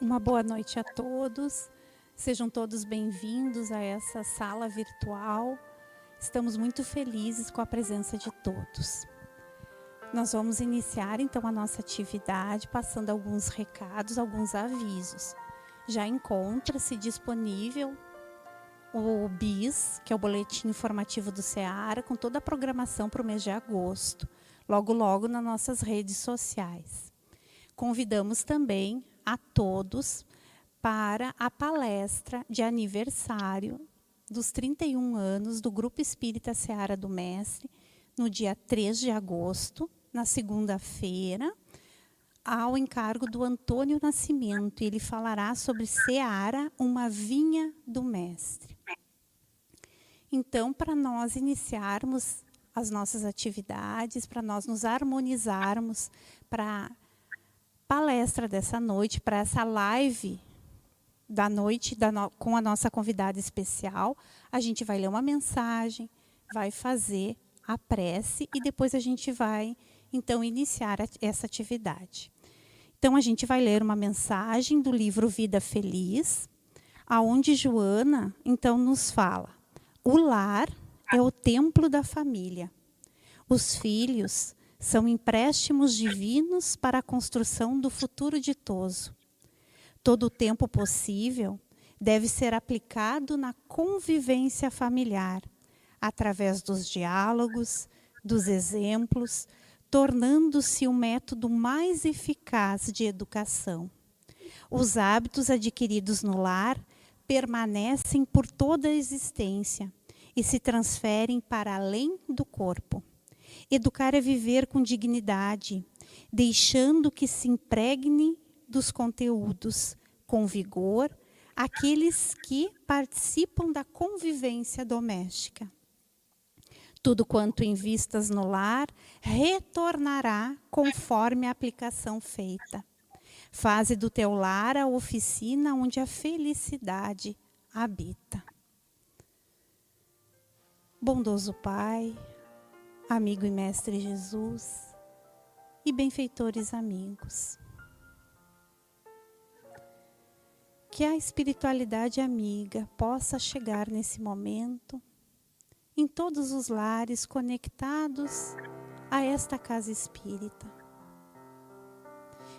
Uma boa noite a todos. Sejam todos bem-vindos a essa sala virtual. Estamos muito felizes com a presença de todos. Nós vamos iniciar então a nossa atividade passando alguns recados, alguns avisos. Já encontra-se disponível o BIS, que é o Boletim Informativo do Ceará, com toda a programação para o mês de agosto, logo logo nas nossas redes sociais. Convidamos também a todos para a palestra de aniversário dos 31 anos do Grupo Espírita Seara do Mestre, no dia 3 de agosto, na segunda-feira, ao encargo do Antônio Nascimento. Ele falará sobre Seara, uma vinha do Mestre. Então, para nós iniciarmos as nossas atividades, para nós nos harmonizarmos para palestra dessa noite, para essa live da noite da no, com a nossa convidada especial. A gente vai ler uma mensagem, vai fazer a prece e depois a gente vai então iniciar a, essa atividade. Então a gente vai ler uma mensagem do livro Vida Feliz, aonde Joana então nos fala: o lar é o templo da família. Os filhos são empréstimos divinos para a construção do futuro ditoso. Todo o tempo possível deve ser aplicado na convivência familiar, através dos diálogos, dos exemplos, tornando-se o um método mais eficaz de educação. Os hábitos adquiridos no lar permanecem por toda a existência e se transferem para além do corpo. Educar é viver com dignidade, deixando que se impregne dos conteúdos com vigor aqueles que participam da convivência doméstica. Tudo quanto invistas no lar retornará conforme a aplicação feita. Faze do teu lar a oficina onde a felicidade habita. Bondoso Pai, amigo e mestre Jesus e benfeitores amigos. Que a espiritualidade amiga possa chegar nesse momento em todos os lares conectados a esta casa espírita.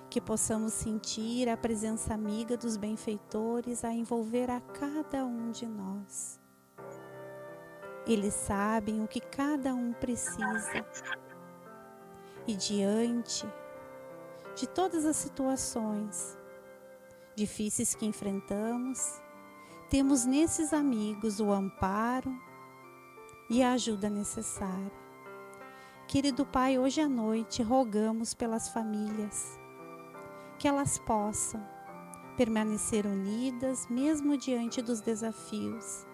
Que possamos sentir a presença amiga dos benfeitores a envolver a cada um de nós eles sabem o que cada um precisa. E diante de todas as situações difíceis que enfrentamos, temos nesses amigos o amparo e a ajuda necessária. Querido Pai, hoje à noite rogamos pelas famílias que elas possam permanecer unidas mesmo diante dos desafios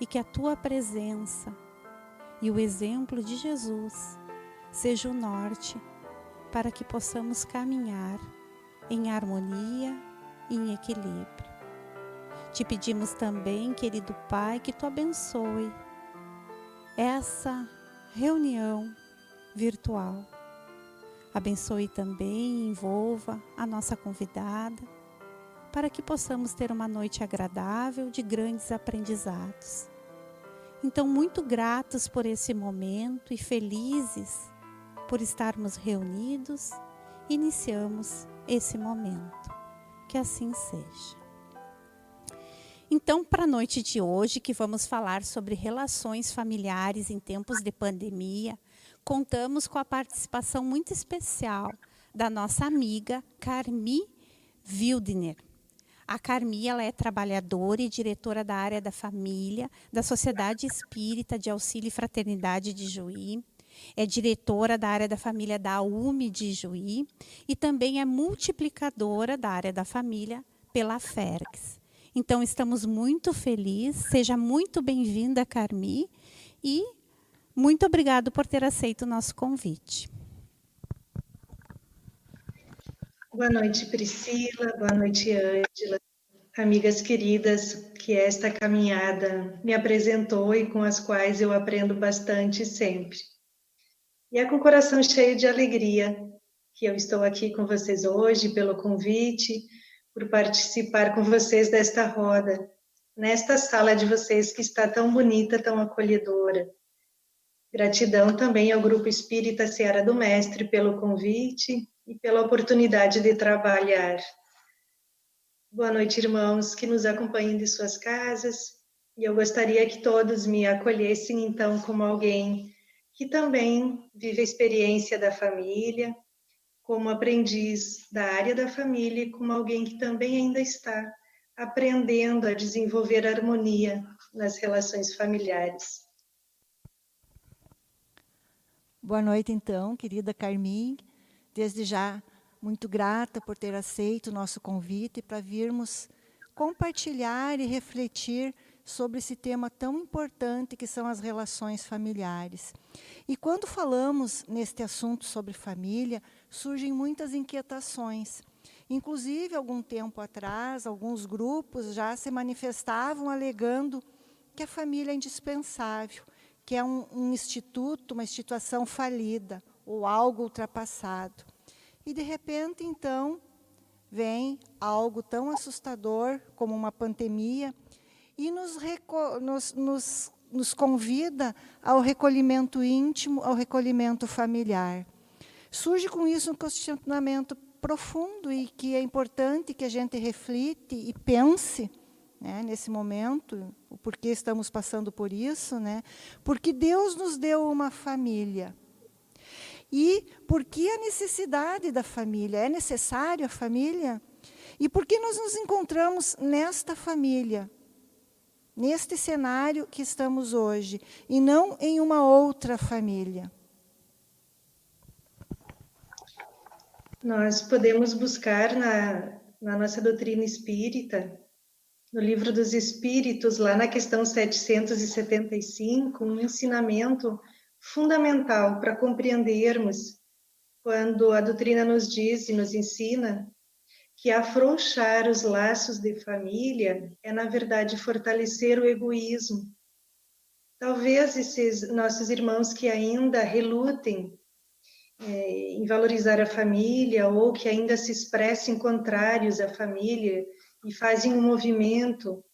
e que a tua presença e o exemplo de Jesus seja o norte para que possamos caminhar em harmonia e em equilíbrio. Te pedimos também, querido Pai, que tu abençoe essa reunião virtual. Abençoe também e envolva a nossa convidada para que possamos ter uma noite agradável de grandes aprendizados. Então, muito gratos por esse momento e felizes por estarmos reunidos, iniciamos esse momento. Que assim seja. Então, para a noite de hoje, que vamos falar sobre relações familiares em tempos de pandemia, contamos com a participação muito especial da nossa amiga Carmi Wildner. A Carmi ela é trabalhadora e diretora da área da família da Sociedade Espírita de Auxílio e Fraternidade de Juí. É diretora da área da família da UME de Juí e também é multiplicadora da área da família pela FERX. Então, estamos muito felizes. Seja muito bem-vinda, Carmi, e muito obrigado por ter aceito o nosso convite. Boa noite, Priscila. Boa noite, Ângela. Amigas queridas, que esta caminhada me apresentou e com as quais eu aprendo bastante sempre. E é com o coração cheio de alegria que eu estou aqui com vocês hoje, pelo convite, por participar com vocês desta roda, nesta sala de vocês que está tão bonita, tão acolhedora. Gratidão também ao Grupo Espírita Seara do Mestre pelo convite e pela oportunidade de trabalhar. Boa noite, irmãos que nos acompanham de suas casas. E eu gostaria que todos me acolhessem, então, como alguém que também vive a experiência da família, como aprendiz da área da família, e como alguém que também ainda está aprendendo a desenvolver harmonia nas relações familiares. Boa noite, então, querida Carmin. Desde já, muito grata por ter aceito o nosso convite para virmos compartilhar e refletir sobre esse tema tão importante que são as relações familiares. E quando falamos neste assunto sobre família, surgem muitas inquietações. Inclusive, algum tempo atrás, alguns grupos já se manifestavam alegando que a família é indispensável, que é um, um instituto, uma instituição falida ou algo ultrapassado. E, de repente, então, vem algo tão assustador como uma pandemia e nos, nos, nos, nos convida ao recolhimento íntimo, ao recolhimento familiar. Surge com isso um questionamento profundo e que é importante que a gente reflita e pense né, nesse momento, o porquê estamos passando por isso, né? Porque Deus nos deu uma família. E por que a necessidade da família? É necessário a família? E por que nós nos encontramos nesta família? Neste cenário que estamos hoje, e não em uma outra família. Nós podemos buscar na, na nossa doutrina espírita, no livro dos Espíritos, lá na questão 775, um ensinamento fundamental para compreendermos quando a doutrina nos diz e nos ensina que afrouxar os laços de família é, na verdade, fortalecer o egoísmo. Talvez esses nossos irmãos que ainda relutem é, em valorizar a família ou que ainda se expressem contrários à família e fazem um movimento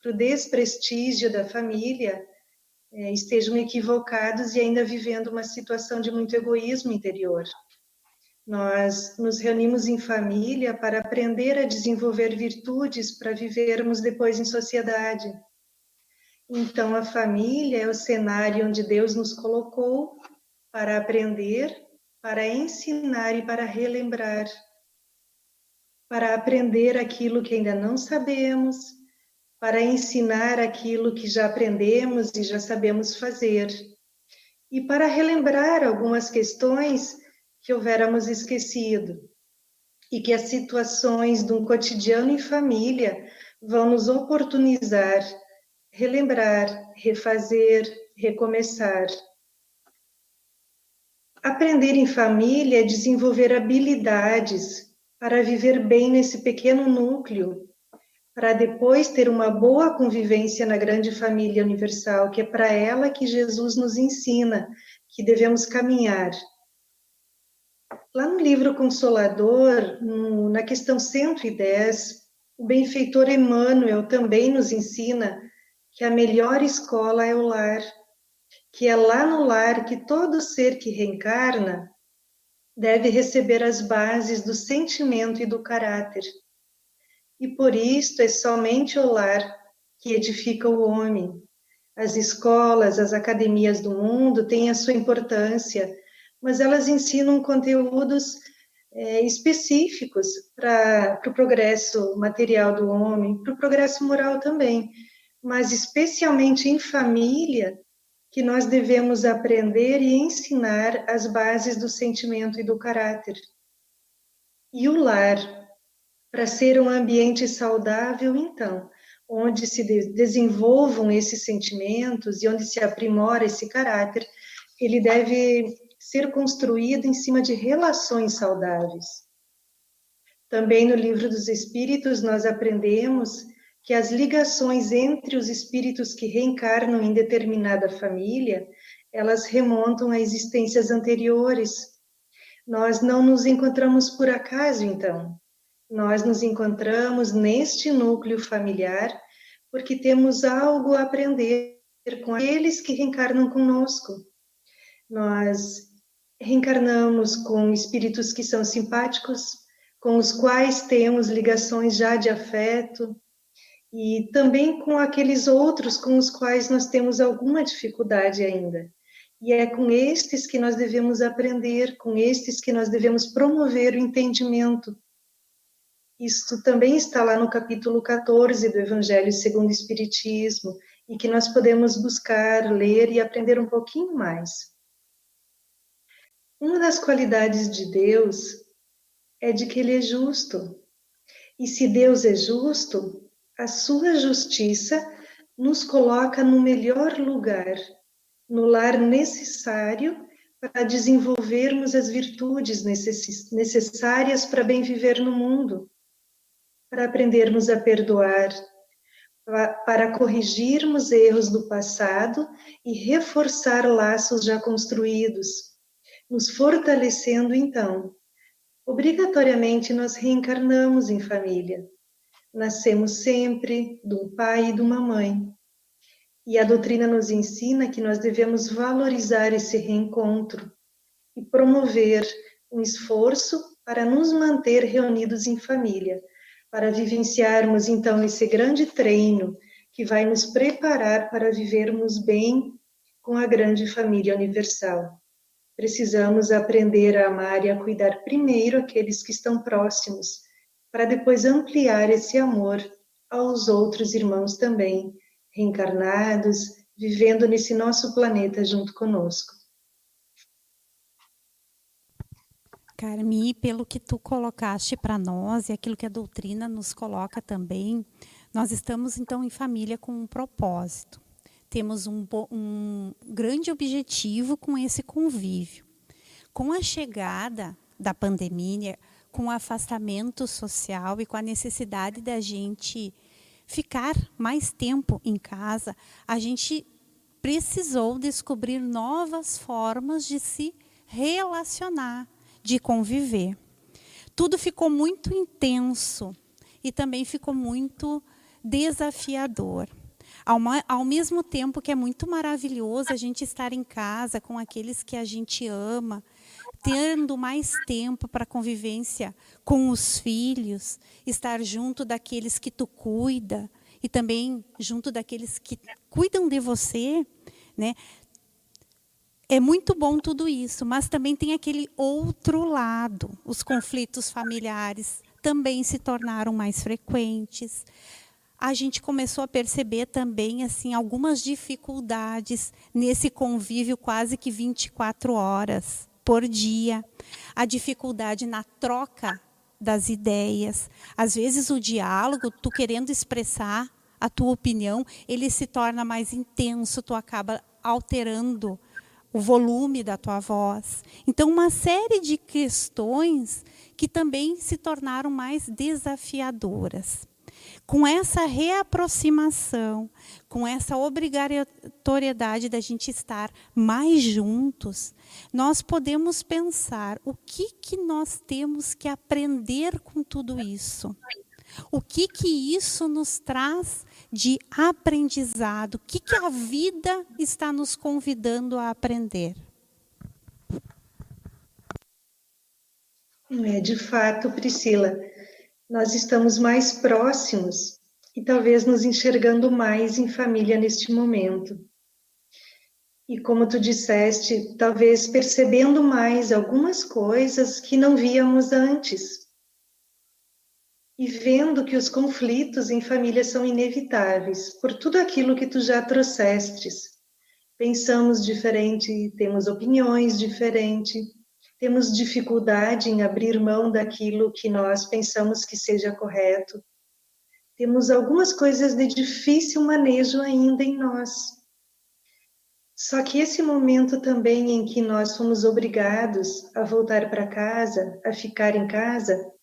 para o desprestígio da família, é, estejam equivocados e ainda vivendo uma situação de muito egoísmo interior. Nós nos reunimos em família para aprender a desenvolver virtudes para vivermos depois em sociedade. Então, a família é o cenário onde Deus nos colocou para aprender, para ensinar e para relembrar, para aprender aquilo que ainda não sabemos, para ensinar aquilo que já aprendemos e já sabemos fazer, e para relembrar algumas questões que houvéramos esquecido, e que as situações um cotidiano em família vão nos oportunizar, relembrar, refazer, recomeçar. Aprender em família é desenvolver habilidades para viver bem nesse pequeno núcleo para depois ter uma boa convivência na grande família universal, que é para ela que Jesus nos ensina que devemos caminhar. Lá no livro Consolador, na questão 110, o benfeitor Emmanuel também nos ensina que a melhor escola é o lar, que é lá no lar que todo ser que reencarna deve receber as bases do sentimento e do caráter e por isto é somente o lar que edifica o homem. As escolas, as academias do mundo têm a sua importância, mas elas ensinam conteúdos é, específicos para o pro progresso material do homem, para o progresso moral também, mas especialmente em família, que nós devemos aprender e ensinar as bases do sentimento e do caráter. E o lar, para ser um ambiente saudável, então, onde se desenvolvam esses sentimentos e onde se aprimora esse caráter, ele deve ser construído em cima de relações saudáveis. Também no livro dos Espíritos nós aprendemos que as ligações entre os espíritos que reencarnam em determinada família, elas remontam a existências anteriores. Nós não nos encontramos por acaso, então. Nós nos encontramos neste núcleo familiar porque temos algo a aprender com aqueles que reencarnam conosco. Nós reencarnamos com espíritos que são simpáticos, com os quais temos ligações já de afeto, e também com aqueles outros com os quais nós temos alguma dificuldade ainda. E é com estes que nós devemos aprender, com estes que nós devemos promover o entendimento. Isto também está lá no capítulo 14 do Evangelho segundo o Espiritismo, e que nós podemos buscar, ler e aprender um pouquinho mais. Uma das qualidades de Deus é de que ele é justo. E se Deus é justo, a sua justiça nos coloca no melhor lugar, no lar necessário para desenvolvermos as virtudes necessárias para bem viver no mundo, para aprendermos a perdoar, para corrigirmos erros do passado e reforçar laços já construídos, nos fortalecendo então. Obrigatoriamente nós reencarnamos em família nascemos sempre de um pai e de uma mãe. E a doutrina nos ensina que nós devemos valorizar esse reencontro e promover um esforço para nos manter reunidos em família, para vivenciarmos então esse grande treino que vai nos preparar para vivermos bem com a grande família universal. Precisamos aprender a amar e a cuidar primeiro aqueles que estão próximos para depois ampliar esse amor aos outros irmãos também, reencarnados, vivendo nesse nosso planeta junto conosco. Carmi, pelo que tu colocaste para nós e aquilo que a doutrina nos coloca também, nós estamos então em família com um propósito. Temos um, um grande objetivo com esse convívio. Com a chegada da pandemia, com o afastamento social e com a necessidade da gente ficar mais tempo em casa, a gente precisou descobrir novas formas de se relacionar, de conviver. Tudo ficou muito intenso e também ficou muito desafiador. Ao, mesmo tempo que é muito maravilhoso a gente estar em casa com aqueles que a gente ama, tendo mais tempo para convivência com os filhos, estar junto daqueles que tu cuida e também junto daqueles que cuidam de você, né? É muito bom tudo isso, mas também tem aquele outro lado. Os conflitos familiares também se tornaram mais frequentes. A gente começou a perceber também assim algumas dificuldades nesse convívio quase que 24 horas por dia, a dificuldade na troca das ideias. Às vezes o diálogo, tu querendo expressar a tua opinião, ele se torna mais intenso, tu acaba alterando o volume da tua voz. Então, uma série de questões que também se tornaram mais desafiadoras. Com essa reaproximação, com essa obrigatoriedade da gente estar mais juntos, nós podemos pensar o que, que nós temos que aprender com tudo isso. O que, que isso nos traz de aprendizado? O que, que a vida está nos convidando a aprender? É, de fato, Priscila, nós estamos mais próximos e talvez nos enxergando mais em família neste momento. E como tu disseste, talvez percebendo mais algumas coisas que não víamos antes. E vendo que os conflitos em família são inevitáveis por tudo aquilo que tu já trouxestes. Pensamos diferente, temos opiniões diferentes, temos dificuldade em abrir mão daquilo que nós pensamos que seja correto. Temos algumas coisas de difícil manejo ainda em nós. Só que esse momento também em que nós fomos obrigados a voltar para casa, a ficar em casa,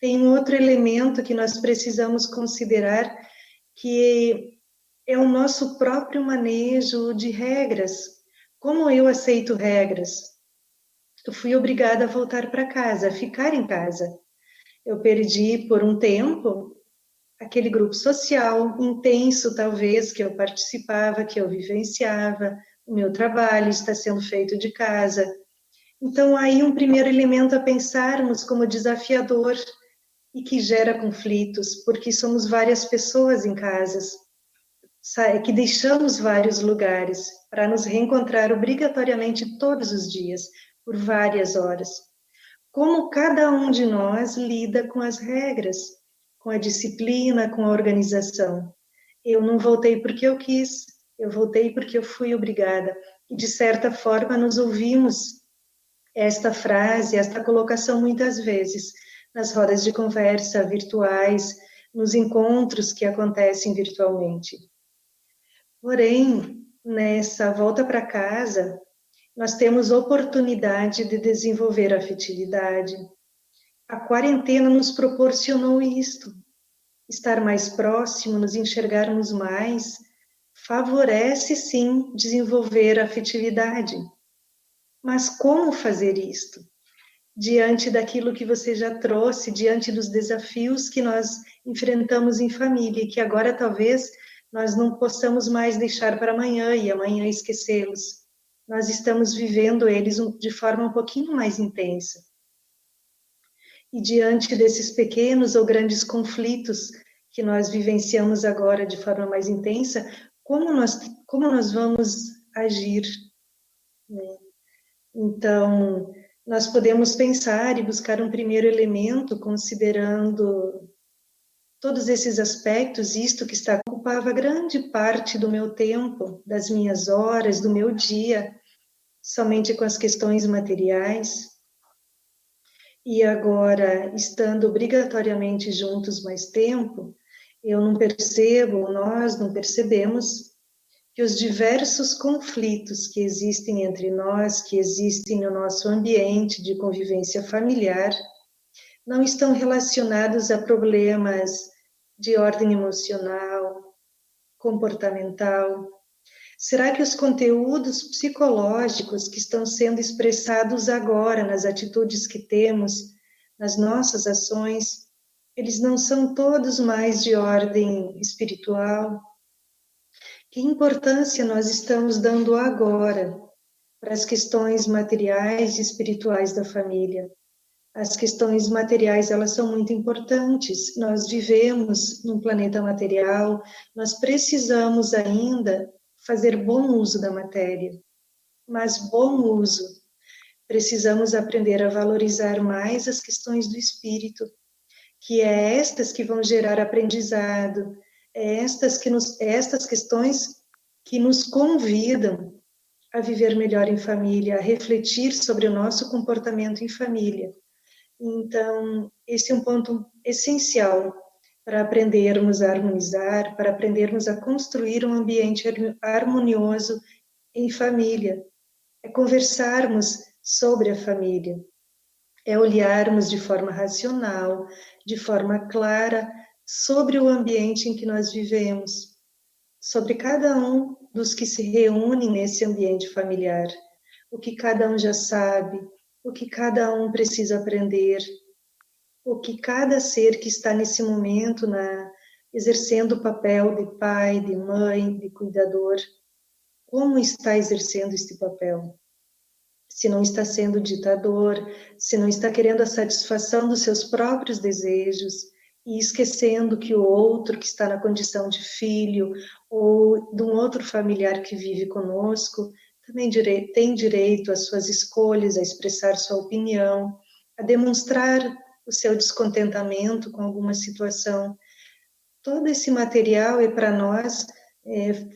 tem um outro elemento que nós precisamos considerar, que é o nosso próprio manejo de regras. Como eu aceito regras? eu fui obrigada a voltar para casa, a ficar em casa. Eu perdi por um tempo aquele grupo social intenso, talvez, que eu participava, que eu vivenciava, o meu trabalho está sendo feito de casa. Então, aí um primeiro elemento a pensarmos como desafiador e que gera conflitos, porque somos várias pessoas em casas, que deixamos vários lugares para nos reencontrar obrigatoriamente todos os dias, por várias horas. Como cada um de nós lida com as regras, com a disciplina, com a organização. Eu não voltei porque eu quis, eu voltei porque eu fui obrigada. E, de certa forma, nos ouvimos esta frase, esta colocação muitas vezes nas rodas de conversa virtuais, nos encontros que acontecem virtualmente. Porém, nessa volta para casa, nós temos oportunidade de desenvolver a afetividade. A quarentena nos proporcionou isto, estar mais próximo, nos enxergarmos mais, favorece sim desenvolver a afetividade. Mas como fazer isto? Diante daquilo que você já trouxe, diante dos desafios que nós enfrentamos em família, e que agora talvez nós não possamos mais deixar para amanhã e amanhã esquecê-los. Nós estamos vivendo eles de forma um pouquinho mais intensa. E diante desses pequenos ou grandes conflitos que nós vivenciamos agora de forma mais intensa, como nós, como nós vamos agir? Né? Então, nós podemos pensar e buscar um primeiro elemento considerando todos esses aspectos, isto que está ocupava grande parte do meu tempo, das minhas horas, do meu dia, somente com as questões materiais. E agora, estando obrigatoriamente juntos mais tempo, eu não percebo, nós não percebemos que os diversos conflitos que existem entre nós, que existem no nosso ambiente de convivência familiar, não estão relacionados a problemas de ordem emocional, comportamental. Será que os conteúdos psicológicos que estão sendo expressados agora nas atitudes que temos, nas nossas ações, eles não são todos mais de ordem espiritual? Que importância nós estamos dando agora para as questões materiais e espirituais da família? As questões materiais, elas são muito importantes. Nós vivemos num planeta material, nós precisamos ainda fazer bom uso da matéria. Mas bom uso, precisamos aprender a valorizar mais as questões do espírito, que é estas que vão gerar aprendizado, estas, que nos, estas questões que nos convidam a viver melhor em família, a refletir sobre o nosso comportamento em família. Então, esse é um ponto essencial para aprendermos a harmonizar, para aprendermos a construir um ambiente harmonioso em família. É conversarmos sobre a família, é olharmos de forma racional, de forma clara sobre o ambiente em que nós vivemos, sobre cada um dos que se reúnem nesse ambiente familiar, o que cada um já sabe, o que cada um precisa aprender, o que cada ser que está nesse momento na exercendo o papel de pai, de mãe, de cuidador, como está exercendo este papel? Se não está sendo ditador, se não está querendo a satisfação dos seus próprios desejos, e esquecendo que o outro que está na condição de filho ou de um outro familiar que vive conosco também tem direito às suas escolhas, a expressar sua opinião, a demonstrar o seu descontentamento com alguma situação. Todo esse material é para nós, é,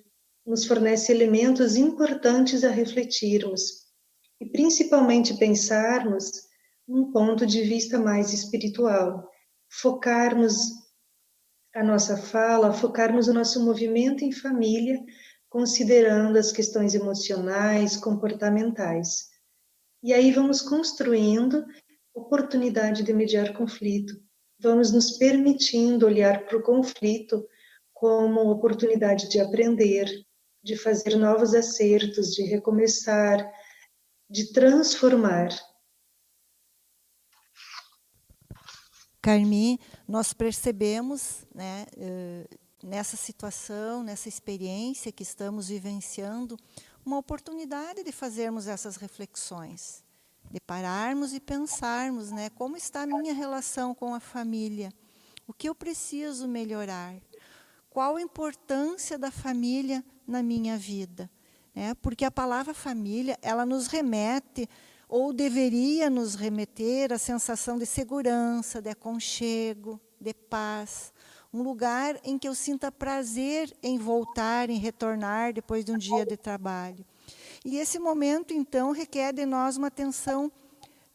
nos fornece elementos importantes a refletirmos e principalmente pensarmos num ponto de vista mais espiritual focarmos a nossa fala, focarmos o nosso movimento em família, considerando as questões emocionais, comportamentais. E aí vamos construindo oportunidade de mediar conflito, vamos nos permitindo olhar para o conflito como oportunidade de aprender, de fazer novos acertos, de recomeçar, de transformar Carmi, nós percebemos, né, eh, nessa situação, nessa experiência que estamos vivenciando, uma oportunidade de fazermos essas reflexões, de pararmos e pensarmos, né, como está a minha relação com a família, o que eu preciso melhorar, qual a importância da família na minha vida, né? Porque a palavra família, ela nos remete ou deveria nos remeter à sensação de segurança, de aconchego, de paz, um lugar em que eu sinta prazer em voltar, em retornar depois de um dia de trabalho. E esse momento, então, requer de nós uma atenção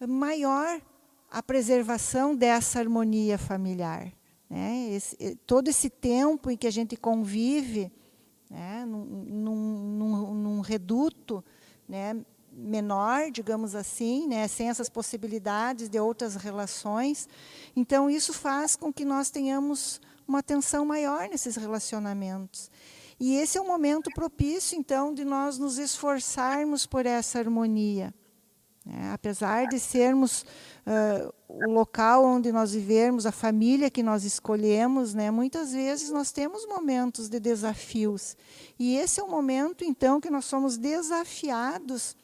maior à preservação dessa harmonia familiar. Né? Esse, todo esse tempo em que a gente convive né, num, num, num reduto né, menor, digamos assim, né, sem essas possibilidades de outras relações. Então, isso faz com que nós tenhamos uma atenção maior nesses relacionamentos. E esse é o momento propício, então, de nós nos esforçarmos por essa harmonia. Né? Apesar de sermos uh, o local onde nós vivemos, a família que nós escolhemos, né? muitas vezes nós temos momentos de desafios. E esse é o momento, então, que nós somos desafiados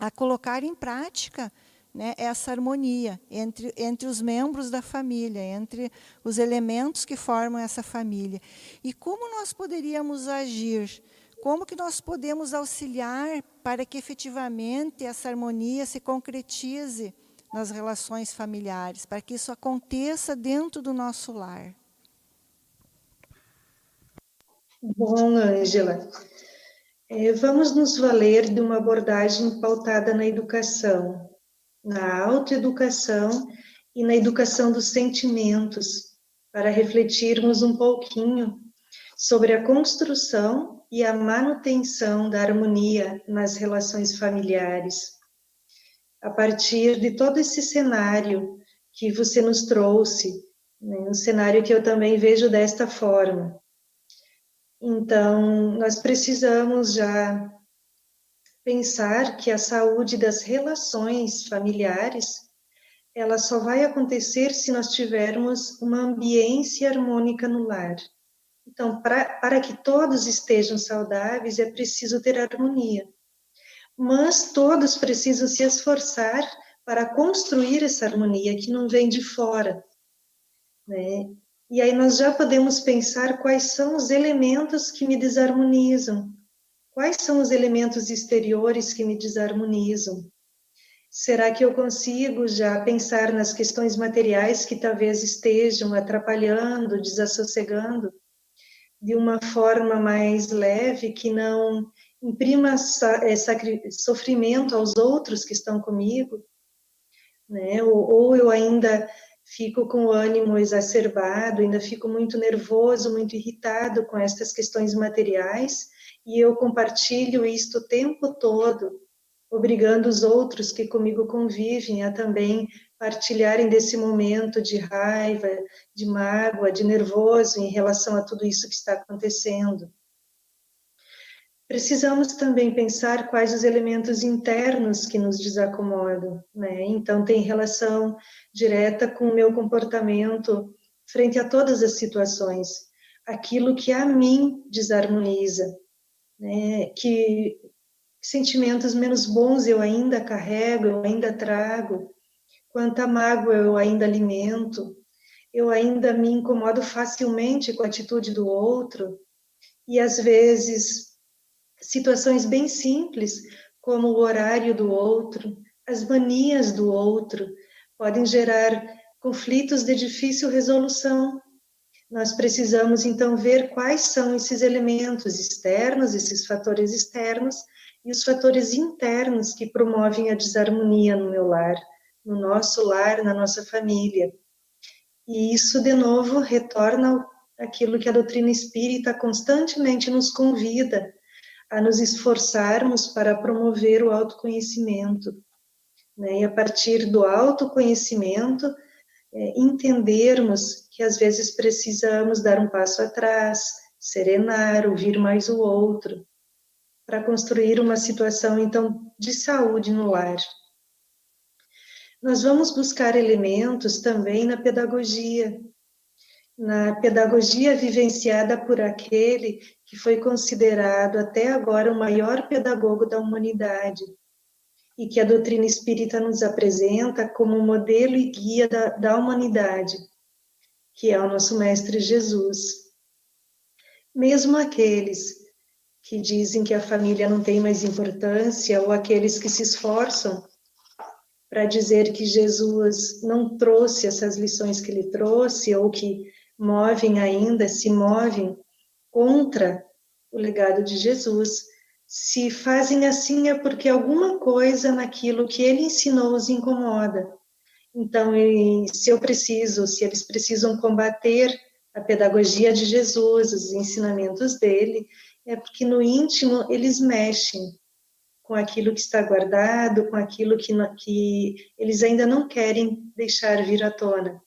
a colocar em prática né, essa harmonia entre, entre os membros da família, entre os elementos que formam essa família. E como nós poderíamos agir? Como que nós podemos auxiliar para que efetivamente essa harmonia se concretize nas relações familiares, para que isso aconteça dentro do nosso lar? Bom, Ângela, é, vamos nos valer de uma abordagem pautada na educação, na autoeducação e na educação dos sentimentos, para refletirmos um pouquinho sobre a construção e a manutenção da harmonia nas relações familiares. A partir de todo esse cenário que você nos trouxe, né, um cenário que eu também vejo desta forma. Então, nós precisamos já pensar que a saúde das relações familiares ela só vai acontecer se nós tivermos uma ambiência harmônica no lar. Então, pra, para que todos estejam saudáveis, é preciso ter harmonia. Mas todos precisam se esforçar para construir essa harmonia que não vem de fora. Né? E aí nós já podemos pensar quais são os elementos que me desarmonizam, quais são os elementos exteriores que me desarmonizam. Será que eu consigo já pensar nas questões materiais que talvez estejam atrapalhando, desassossegando, de uma forma mais leve, que não imprima sofrimento aos outros que estão comigo? Né? Ou, ou eu ainda fico com o ânimo exacerbado, ainda fico muito nervoso, muito irritado com estas questões materiais, e eu compartilho isto o tempo todo, obrigando os outros que comigo convivem a também partilharem desse momento de raiva, de mágoa, de nervoso em relação a tudo isso que está acontecendo. Precisamos também pensar quais os elementos internos que nos desacomodam, né? Então tem relação direta com o meu comportamento frente a todas as situações, aquilo que a mim desarmoniza, né? Que sentimentos menos bons eu ainda carrego, eu ainda trago, quanta mágoa eu ainda alimento, eu ainda me incomodo facilmente com a atitude do outro, e às vezes situações bem simples, como o horário do outro, as manias do outro, podem gerar conflitos de difícil resolução. Nós precisamos então ver quais são esses elementos externos, esses fatores externos e os fatores internos que promovem a desarmonia no meu lar, no nosso lar, na nossa família. E isso, de novo, retorna aquilo que a doutrina espírita constantemente nos convida a nos esforçarmos para promover o autoconhecimento. Né? E a partir do autoconhecimento, é, entendermos que às vezes precisamos dar um passo atrás, serenar, ouvir mais o outro, para construir uma situação, então, de saúde no lar. nós vamos buscar elementos também na pedagogia, na pedagogia vivenciada por aquele que foi considerado até agora o maior pedagogo da humanidade e que a doutrina espírita nos apresenta como modelo e guia da, da humanidade, que é o nosso Mestre Jesus. Mesmo aqueles que dizem que a família não tem mais importância, ou aqueles que se esforçam para dizer que Jesus não trouxe essas lições que ele trouxe, ou que movem ainda, se movem contra o legado de Jesus, se fazem assim é porque alguma coisa naquilo que ele ensinou os incomoda. Então, se eu preciso, se eles precisam combater a pedagogia de Jesus, os ensinamentos dele, é porque no íntimo eles mexem com aquilo que está guardado, com aquilo que, que eles ainda não querem deixar vir à tona.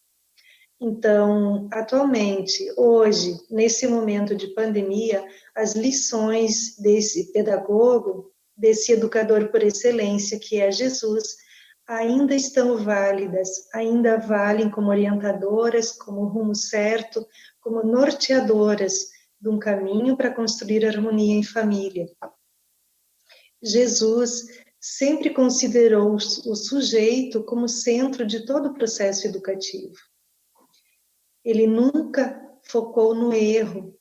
Então, atualmente, hoje, nesse momento de pandemia, as lições desse pedagogo, desse educador por excelência, que é Jesus, ainda estão válidas, ainda valem como orientadoras, como rumo certo, como norteadoras de um caminho para construir harmonia em família. Jesus sempre considerou o sujeito como centro de todo o processo educativo. Ele nunca focou no erro,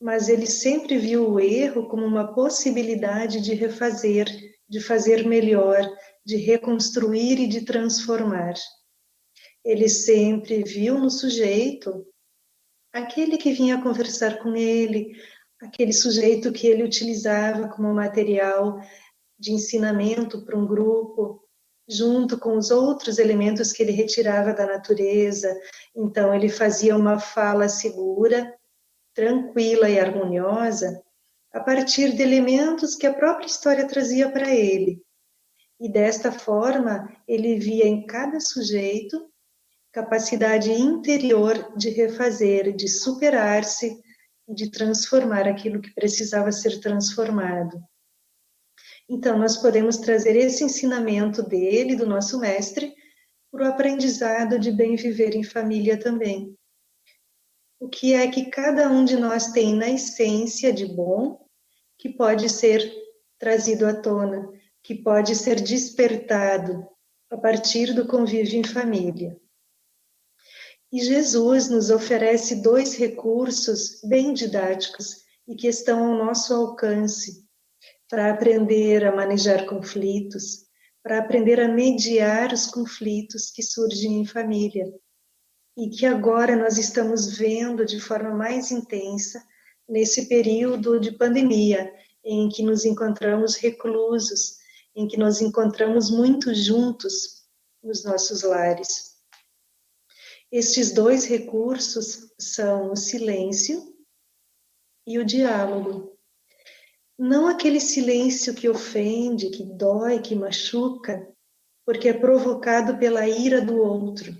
mas ele sempre viu o erro como uma possibilidade de refazer, de fazer melhor, de reconstruir e de transformar. Ele sempre viu no sujeito aquele que vinha conversar com ele, aquele sujeito que ele utilizava como material de ensinamento para um grupo, junto com os outros elementos que ele retirava da natureza. Então, ele fazia uma fala segura, tranquila e harmoniosa, a partir de elementos que a própria história trazia para ele. E desta forma, ele via em cada sujeito capacidade interior de refazer, de superar-se e de transformar aquilo que precisava ser transformado. Então, nós podemos trazer esse ensinamento dele, do nosso mestre, para o aprendizado de bem viver em família também. O que é que cada um de nós tem na essência de bom, que pode ser trazido à tona, que pode ser despertado a partir do convívio em família. E Jesus nos oferece dois recursos bem didáticos e que estão ao nosso alcance para aprender a manejar conflitos, para aprender a mediar os conflitos que surgem em família e que agora nós estamos vendo de forma mais intensa nesse período de pandemia em que nos encontramos reclusos, em que nos encontramos muito juntos nos nossos lares. Estes dois recursos são o silêncio e o diálogo não aquele silêncio que ofende, que dói, que machuca, porque é provocado pela ira do outro,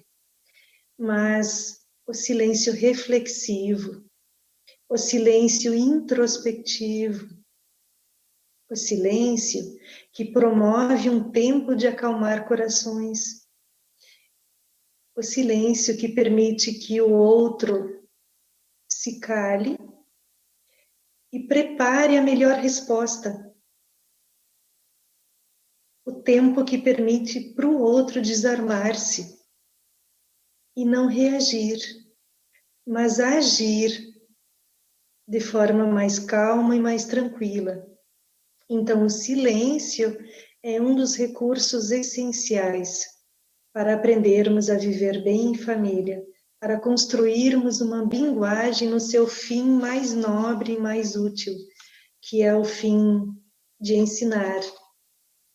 mas o silêncio reflexivo, o silêncio introspectivo, o silêncio que promove um tempo de acalmar corações, o silêncio que permite que o outro se cale e prepare a melhor resposta. O tempo que permite para o outro desarmar-se e não reagir, mas agir de forma mais calma e mais tranquila. Então, o silêncio é um dos recursos essenciais para aprendermos a viver bem em família para construirmos uma linguagem no seu fim mais nobre e mais útil, que é o fim de ensinar,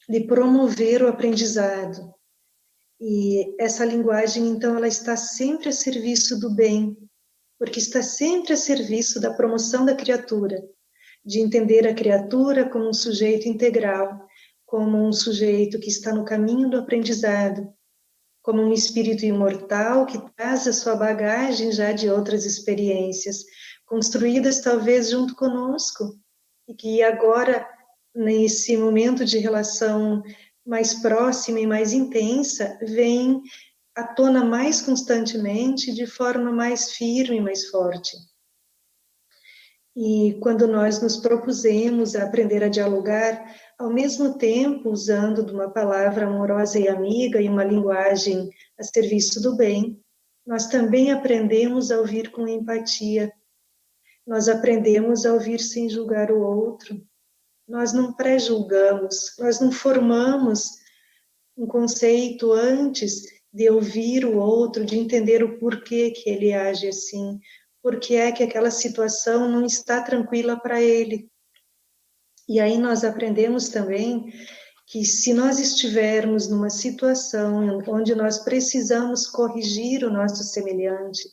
de promover o aprendizado. E essa linguagem, então, ela está sempre a serviço do bem, porque está sempre a serviço da promoção da criatura, de entender a criatura como um sujeito integral, como um sujeito que está no caminho do aprendizado, como um espírito imortal que traz a sua bagagem já de outras experiências, construídas talvez junto conosco, e que agora, nesse momento de relação mais próxima e mais intensa vem à tona mais constantemente, de forma mais firme e mais forte. E quando nós nos propusemos a aprender a dialogar, ao mesmo tempo usando de uma palavra amorosa e amiga e uma linguagem a serviço do bem, nós também aprendemos a ouvir com empatia. Nós aprendemos a ouvir sem julgar o outro. Nós não pré-julgamos, nós não formamos um conceito antes de ouvir o outro, de entender o porquê que ele age assim, porque é que aquela situação não está tranquila para ele. E aí nós aprendemos também que se nós estivermos numa situação onde nós precisamos corrigir o nosso semelhante,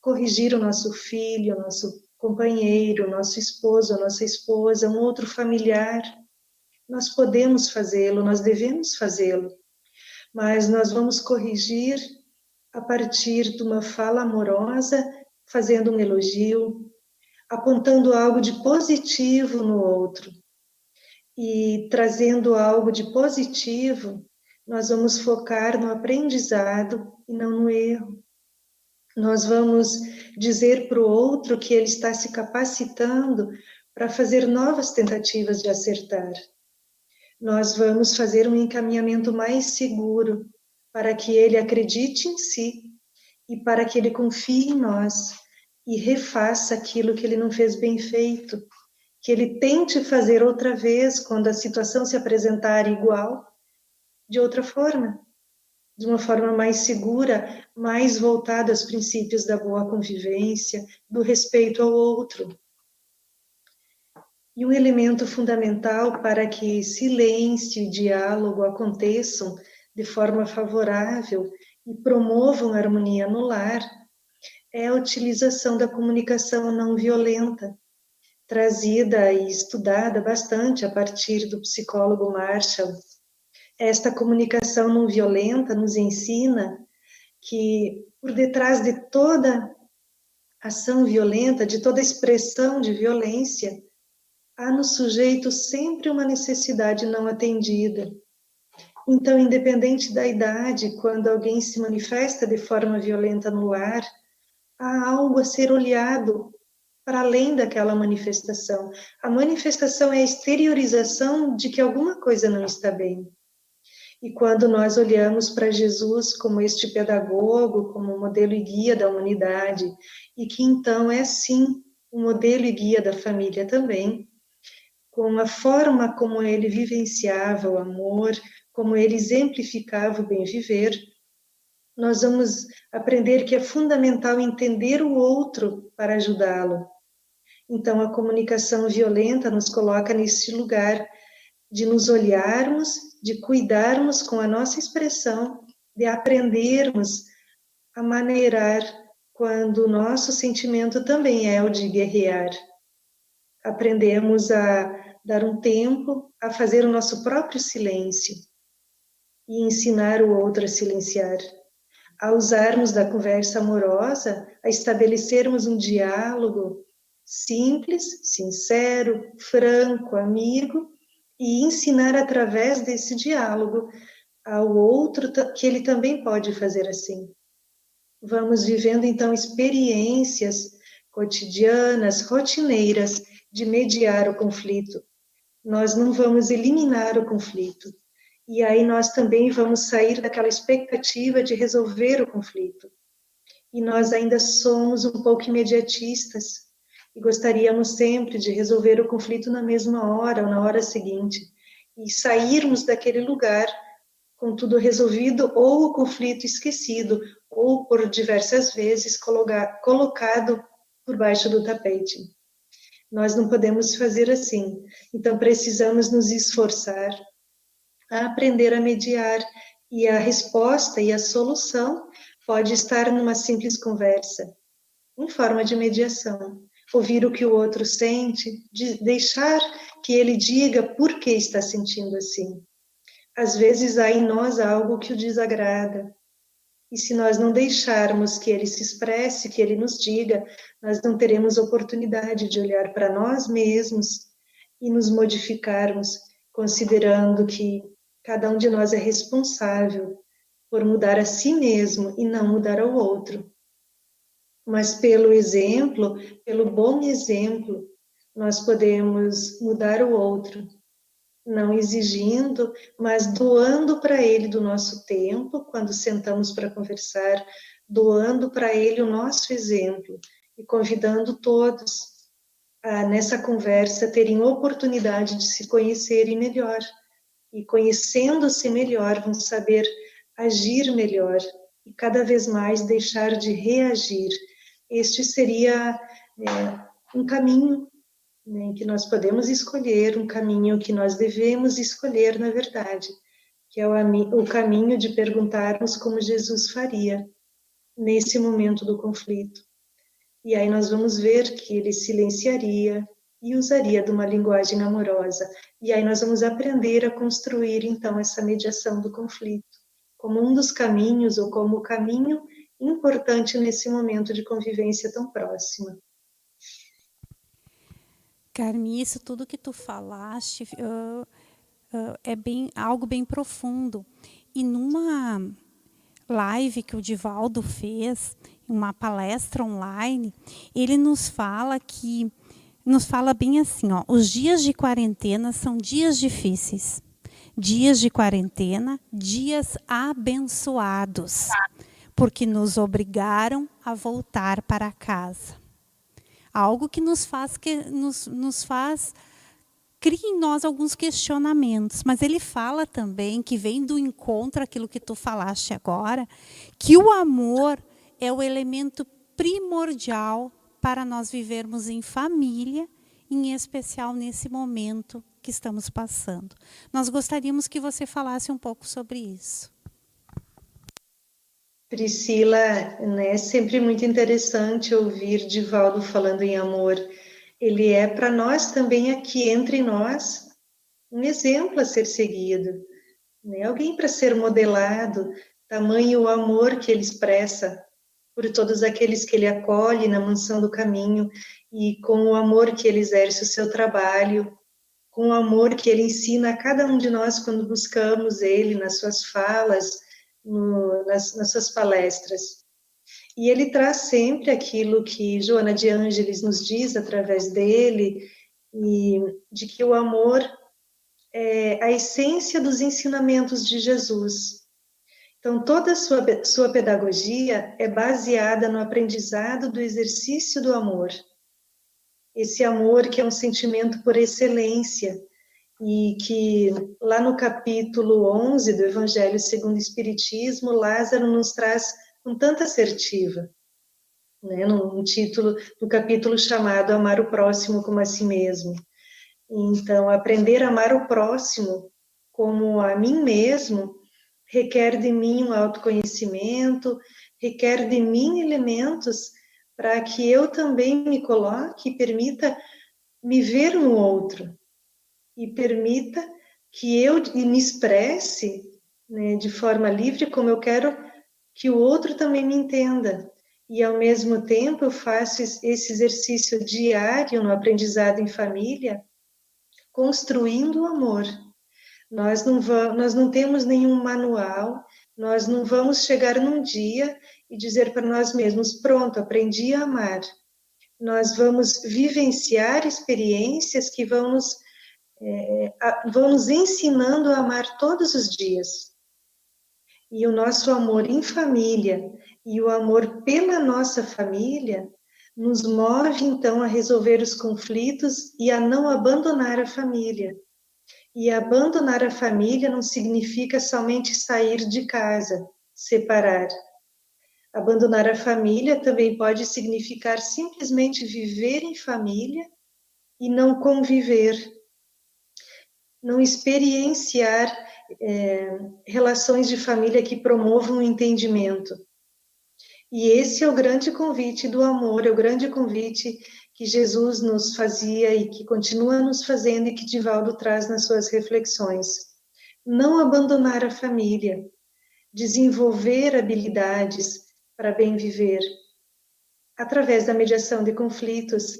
corrigir o nosso filho, o nosso companheiro, o nosso esposo, a nossa esposa, um outro familiar, nós podemos fazê-lo, nós devemos fazê-lo, mas nós vamos corrigir a partir de uma fala amorosa fazendo um elogio, apontando algo de positivo no outro. E trazendo algo de positivo, nós vamos focar no aprendizado e não no erro. Nós vamos dizer para o outro que ele está se capacitando para fazer novas tentativas de acertar. Nós vamos fazer um encaminhamento mais seguro para que ele acredite em si e para que ele confie em nós e refaça aquilo que ele não fez bem feito, que ele tente fazer outra vez quando a situação se apresentar igual, de outra forma, de uma forma mais segura, mais voltada aos princípios da boa convivência, do respeito ao outro. E um elemento fundamental para que silêncio e diálogo aconteçam de forma favorável e promovam harmonia no lar é a utilização da comunicação não violenta, trazida e estudada bastante a partir do psicólogo Marshall. Esta comunicação não violenta nos ensina que por detrás de toda ação violenta, de toda expressão de violência, há no sujeito sempre uma necessidade não atendida. Então, independente da idade, quando alguém se manifesta de forma violenta no lar, há algo a ser olhado para além daquela manifestação. A manifestação é a exteriorização de que alguma coisa não está bem. E quando nós olhamos para Jesus como este pedagogo, como modelo e guia da humanidade, e que então é sim o modelo e guia da família também, com a forma como ele vivenciava o amor, como ele exemplificava o bem viver, nós vamos aprender que é fundamental entender o outro para ajudá-lo. Então, a comunicação violenta nos coloca nesse lugar de nos olharmos, de cuidarmos com a nossa expressão, de aprendermos a maneirar quando o nosso sentimento também é o de guerrear. Aprendemos a dar um tempo a fazer o nosso próprio silêncio e ensinar o outro a silenciar a usarmos da conversa amorosa, a estabelecermos um diálogo simples, sincero, franco, amigo, e ensinar através desse diálogo ao outro que ele também pode fazer assim. Vamos vivendo então experiências cotidianas, rotineiras de mediar o conflito. Nós não vamos eliminar o conflito, e aí nós também vamos sair daquela expectativa de resolver o conflito. E nós ainda somos um pouco imediatistas e gostaríamos sempre de resolver o conflito na mesma hora ou na hora seguinte e sairmos daquele lugar com tudo resolvido ou o conflito esquecido ou por diversas vezes colocado por baixo do tapete. Nós não podemos fazer assim. Então precisamos nos esforçar a aprender a mediar e a resposta e a solução pode estar numa simples conversa, em forma de mediação. Ouvir o que o outro sente, de deixar que ele diga por que está sentindo assim. Às vezes há em nós algo que o desagrada. E se nós não deixarmos que ele se expresse, que ele nos diga, nós não teremos oportunidade de olhar para nós mesmos e nos modificarmos, considerando que cada um de nós é responsável por mudar a si mesmo e não mudar ao outro. Mas pelo exemplo, pelo bom exemplo, nós podemos mudar o outro, não exigindo, mas doando para ele do nosso tempo, quando sentamos para conversar, doando para ele o nosso exemplo e convidando todos a, nessa conversa, terem oportunidade de se conhecerem melhor. E conhecendo-se melhor, vão saber agir melhor e cada vez mais deixar de reagir. Este seria é, um caminho né, que nós podemos escolher, um caminho que nós devemos escolher, na verdade, que é o, o caminho de perguntarmos como Jesus faria nesse momento do conflito. E aí nós vamos ver que ele silenciaria e usaria de uma linguagem amorosa. E aí nós vamos aprender a construir então essa mediação do conflito como um dos caminhos ou como o caminho importante nesse momento de convivência tão próxima. Carmi, isso tudo que tu falaste uh, uh, é bem algo bem profundo. E numa live que o Divaldo fez, uma palestra online, ele nos fala que nos fala bem assim, ó, os dias de quarentena são dias difíceis. Dias de quarentena, dias abençoados, porque nos obrigaram a voltar para casa. Algo que nos faz que nos, nos faz cria em nós alguns questionamentos, mas ele fala também que vem do encontro aquilo que tu falaste agora, que o amor é o elemento primordial para nós vivermos em família, em especial nesse momento que estamos passando. Nós gostaríamos que você falasse um pouco sobre isso. Priscila, né, é sempre muito interessante ouvir Divaldo falando em amor. Ele é para nós também aqui entre nós um exemplo a ser seguido, né? Alguém para ser modelado, tamanho o amor que ele expressa por todos aqueles que ele acolhe na mansão do caminho e com o amor que ele exerce o seu trabalho, com o amor que ele ensina a cada um de nós quando buscamos ele nas suas falas, no, nas, nas suas palestras. E ele traz sempre aquilo que Joana de Ângeles nos diz através dele, e de que o amor é a essência dos ensinamentos de Jesus. Então, toda a sua, sua pedagogia é baseada no aprendizado do exercício do amor. Esse amor que é um sentimento por excelência e que lá no capítulo 11 do Evangelho segundo o Espiritismo, Lázaro nos traz com tanta assertiva, né, num título do capítulo chamado Amar o Próximo como a si mesmo. Então, aprender a amar o próximo como a mim mesmo requer de mim um autoconhecimento, requer de mim elementos para que eu também me coloque e permita me ver no outro e permita que eu me expresse né, de forma livre como eu quero que o outro também me entenda. E ao mesmo tempo eu faço esse exercício diário no aprendizado em família, construindo o amor nós não, vamos, nós não temos nenhum manual, nós não vamos chegar num dia e dizer para nós mesmos: pronto, aprendi a amar. Nós vamos vivenciar experiências que vão nos, é, vão nos ensinando a amar todos os dias. E o nosso amor em família e o amor pela nossa família nos move então a resolver os conflitos e a não abandonar a família e abandonar a família não significa somente sair de casa, separar. Abandonar a família também pode significar simplesmente viver em família e não conviver, não experienciar é, relações de família que promovam o entendimento. E esse é o grande convite do amor, é o grande convite que Jesus nos fazia e que continua nos fazendo e que Divaldo traz nas suas reflexões. Não abandonar a família, desenvolver habilidades para bem viver. Através da mediação de conflitos,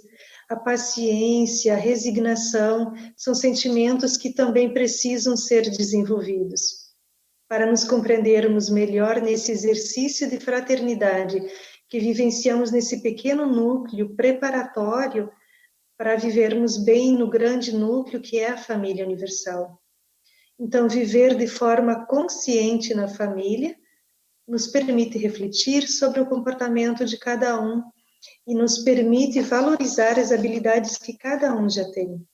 a paciência, a resignação são sentimentos que também precisam ser desenvolvidos. Para nos compreendermos melhor nesse exercício de fraternidade que vivenciamos nesse pequeno núcleo preparatório para vivermos bem no grande núcleo que é a família universal. Então, viver de forma consciente na família nos permite refletir sobre o comportamento de cada um e nos permite valorizar as habilidades que cada um já tem.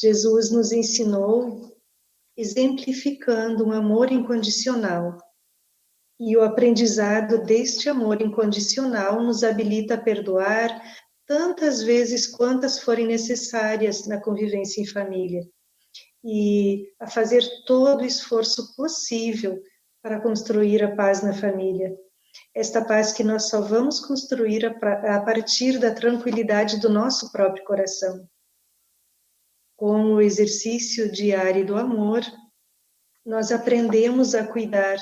Jesus nos ensinou exemplificando um amor incondicional. E o aprendizado deste amor incondicional nos habilita a perdoar tantas vezes quantas forem necessárias na convivência em família e a fazer todo o esforço possível para construir a paz na família esta paz que nós só vamos construir a partir da tranquilidade do nosso próprio coração. Com o exercício diário do amor, nós aprendemos a cuidar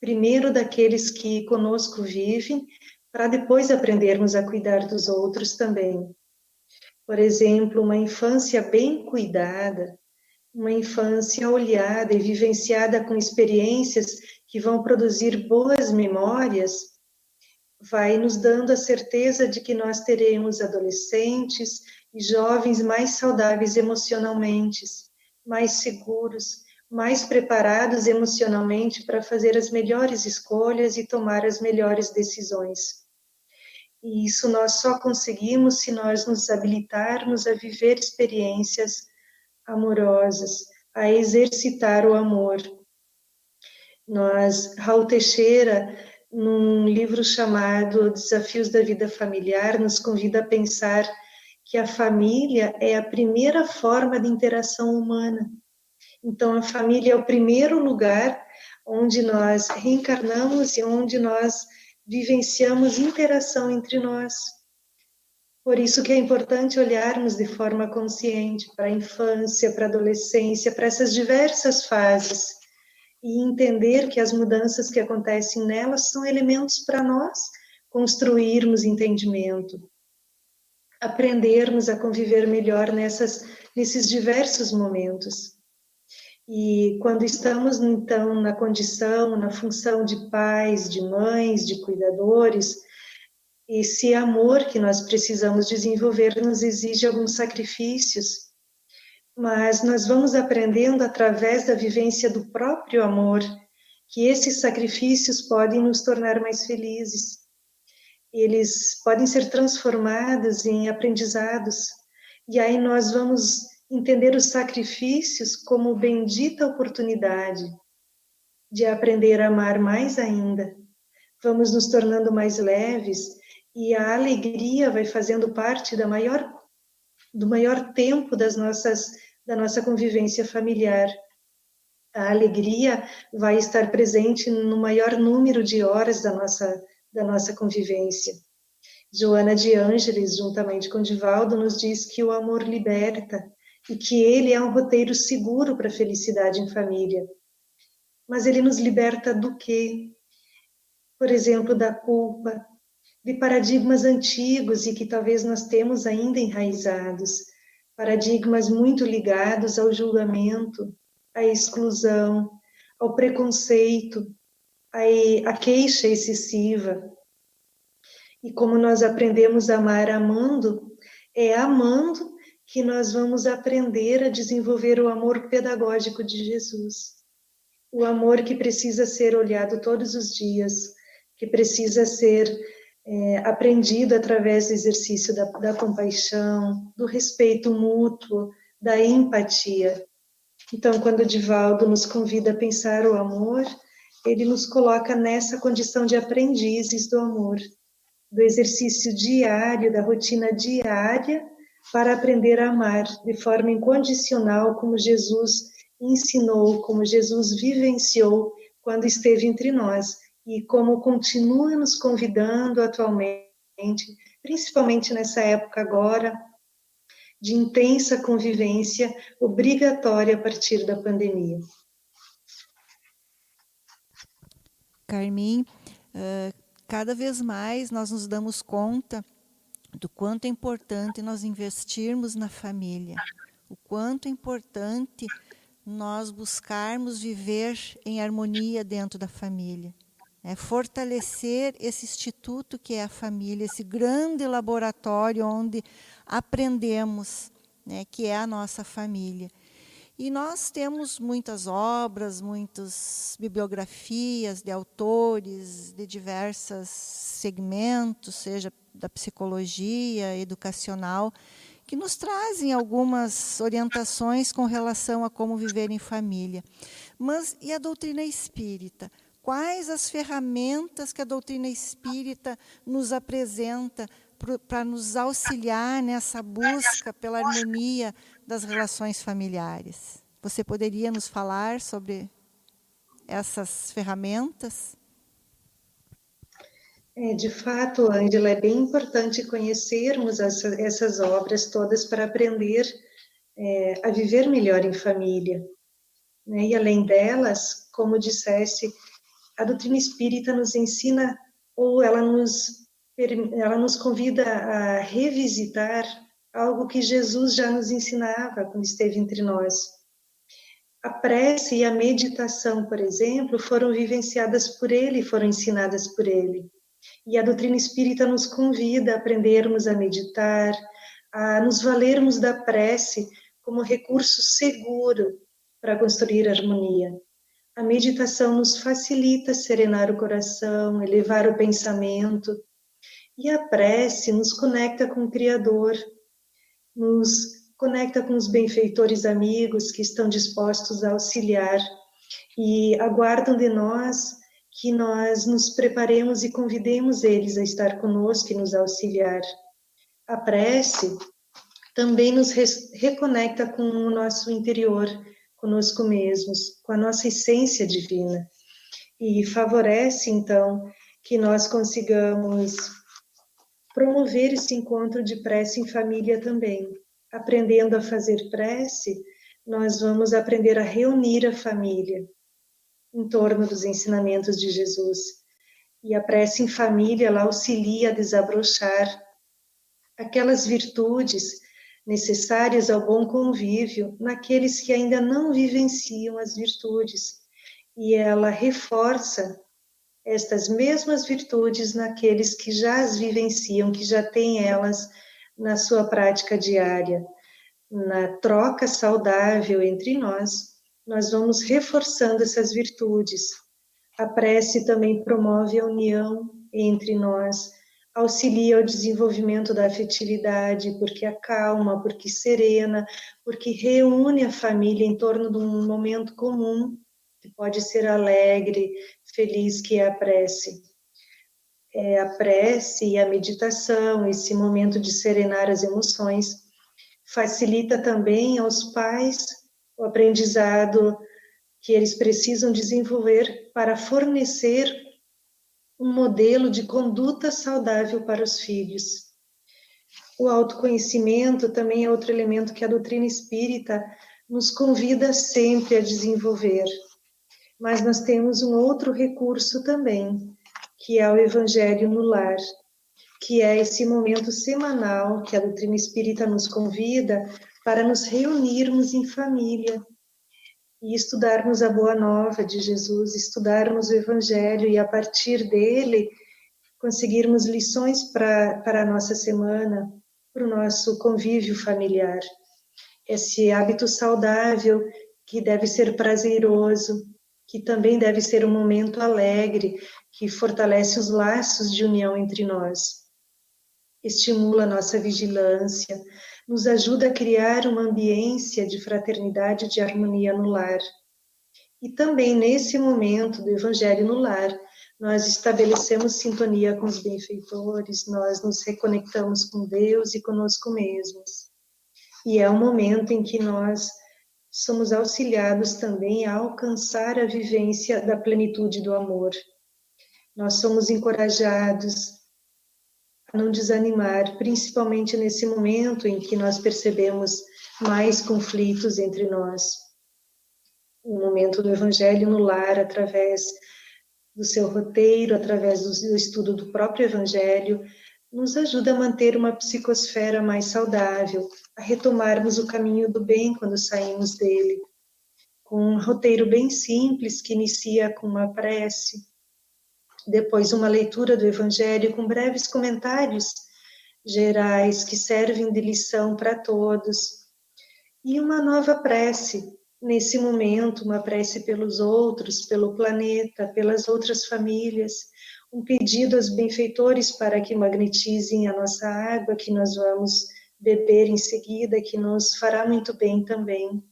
primeiro daqueles que conosco vivem, para depois aprendermos a cuidar dos outros também. Por exemplo, uma infância bem cuidada, uma infância olhada e vivenciada com experiências que vão produzir boas memórias, vai nos dando a certeza de que nós teremos adolescentes e jovens mais saudáveis emocionalmente, mais seguros, mais preparados emocionalmente para fazer as melhores escolhas e tomar as melhores decisões. E isso nós só conseguimos se nós nos habilitarmos a viver experiências amorosas, a exercitar o amor, nós, Raul Teixeira, num livro chamado Desafios da Vida Familiar, nos convida a pensar que a família é a primeira forma de interação humana. Então, a família é o primeiro lugar onde nós reencarnamos e onde nós vivenciamos interação entre nós. Por isso que é importante olharmos de forma consciente para a infância, para a adolescência, para essas diversas fases e entender que as mudanças que acontecem nelas são elementos para nós construirmos entendimento, aprendermos a conviver melhor nessas, nesses diversos momentos. E quando estamos, então, na condição, na função de pais, de mães, de cuidadores, esse amor que nós precisamos desenvolver nos exige alguns sacrifícios mas nós vamos aprendendo através da vivência do próprio amor que esses sacrifícios podem nos tornar mais felizes. Eles podem ser transformados em aprendizados, e aí nós vamos entender os sacrifícios como bendita oportunidade de aprender a amar mais ainda. Vamos nos tornando mais leves e a alegria vai fazendo parte da maior do maior tempo das nossas da nossa convivência familiar. A alegria vai estar presente no maior número de horas da nossa, da nossa convivência. Joana de Ângeles, juntamente com Divaldo, nos diz que o amor liberta e que ele é um roteiro seguro para a felicidade em família. Mas ele nos liberta do quê? Por exemplo, da culpa, de paradigmas antigos e que talvez nós temos ainda enraizados, paradigmas muito ligados ao julgamento, à exclusão, ao preconceito, à, queixa excessiva. E como nós aprendemos a amar amando, é amando que nós vamos aprender a desenvolver o amor pedagógico de Jesus. O amor que precisa ser olhado todos os dias, que precisa ser é, aprendido através do exercício da, da compaixão, do respeito mútuo, da empatia. Então, quando o Divaldo nos convida a pensar o amor, ele nos coloca nessa condição de aprendizes do amor, do exercício diário, da rotina diária, para aprender a amar de forma incondicional, como Jesus ensinou, como Jesus vivenciou quando esteve entre nós e como continua nos convidando atualmente, principalmente nessa época agora, de intensa convivência obrigatória a partir da pandemia. Carmin, cada vez mais nós nos damos conta do quanto é importante nós investirmos na família, o quanto é importante nós buscarmos viver em harmonia dentro da família. É fortalecer esse instituto que é a família, esse grande laboratório onde aprendemos, né, que é a nossa família. E nós temos muitas obras, muitas bibliografias de autores de diversos segmentos, seja da psicologia, educacional, que nos trazem algumas orientações com relação a como viver em família. Mas e a doutrina espírita? Quais as ferramentas que a doutrina espírita nos apresenta para nos auxiliar nessa busca pela harmonia das relações familiares? Você poderia nos falar sobre essas ferramentas? É, de fato, Angela, é bem importante conhecermos essa, essas obras todas para aprender é, a viver melhor em família. Né? E além delas, como disseste, a doutrina espírita nos ensina, ou ela nos, ela nos convida a revisitar algo que Jesus já nos ensinava quando esteve entre nós. A prece e a meditação, por exemplo, foram vivenciadas por ele, foram ensinadas por ele. E a doutrina espírita nos convida a aprendermos a meditar, a nos valermos da prece como recurso seguro para construir harmonia. A meditação nos facilita serenar o coração, elevar o pensamento, e a prece nos conecta com o Criador, nos conecta com os benfeitores amigos que estão dispostos a auxiliar e aguardam de nós que nós nos preparemos e convidemos eles a estar conosco e nos auxiliar. A prece também nos reconecta com o nosso interior, conosco mesmos, com a nossa essência divina, e favorece, então, que nós consigamos promover esse encontro de prece em família também. Aprendendo a fazer prece, nós vamos aprender a reunir a família, em torno dos ensinamentos de Jesus. E a prece em família, ela auxilia a desabrochar aquelas virtudes necessárias ao bom convívio naqueles que ainda não vivenciam as virtudes. E ela reforça estas mesmas virtudes naqueles que já as vivenciam, que já têm elas na sua prática diária. Na troca saudável entre nós, nós vamos reforçando essas virtudes. A prece também promove a união entre nós, auxilia o desenvolvimento da afetividade, porque acalma, porque serena, porque reúne a família em torno de um momento comum, que pode ser alegre, feliz, que é a prece. É a prece e a meditação, esse momento de serenar as emoções, facilita também aos pais o aprendizado que eles precisam desenvolver para fornecer um modelo de conduta saudável para os filhos. O autoconhecimento também é outro elemento que a doutrina espírita nos convida sempre a desenvolver. Mas nós temos um outro recurso também, que é o Evangelho no Lar, que é esse momento semanal que a doutrina espírita nos convida para nos reunirmos em família e estudarmos a boa nova de Jesus, estudarmos o Evangelho e a partir dele conseguirmos lições para, a nossa semana, para o nosso convívio familiar. Esse hábito saudável que deve ser prazeroso, que também deve ser um momento alegre, que fortalece os laços de união entre nós. Estimula nossa vigilância, nos ajuda a criar uma ambiência de fraternidade e de harmonia no lar. E também nesse momento do Evangelho no lar, nós estabelecemos sintonia com os benfeitores, nós nos reconectamos com Deus e conosco mesmos. E é um momento em que nós somos auxiliados também a alcançar a vivência da plenitude do amor. Nós somos encorajados não desanimar, principalmente nesse momento em que nós percebemos mais conflitos entre nós. O momento do Evangelho no lar, através do seu roteiro, através do estudo do próprio Evangelho, nos ajuda a manter uma psicosfera mais saudável, a retomarmos o caminho do bem quando saímos dele, com um roteiro bem simples que inicia com uma prece, depois uma leitura do Evangelho com breves comentários gerais que servem de lição para todos, e uma nova prece nesse momento, uma prece pelos outros, pelo planeta, pelas outras famílias, um pedido aos benfeitores para que magnetizem a nossa água que nós vamos beber em seguida, que nos fará muito bem também.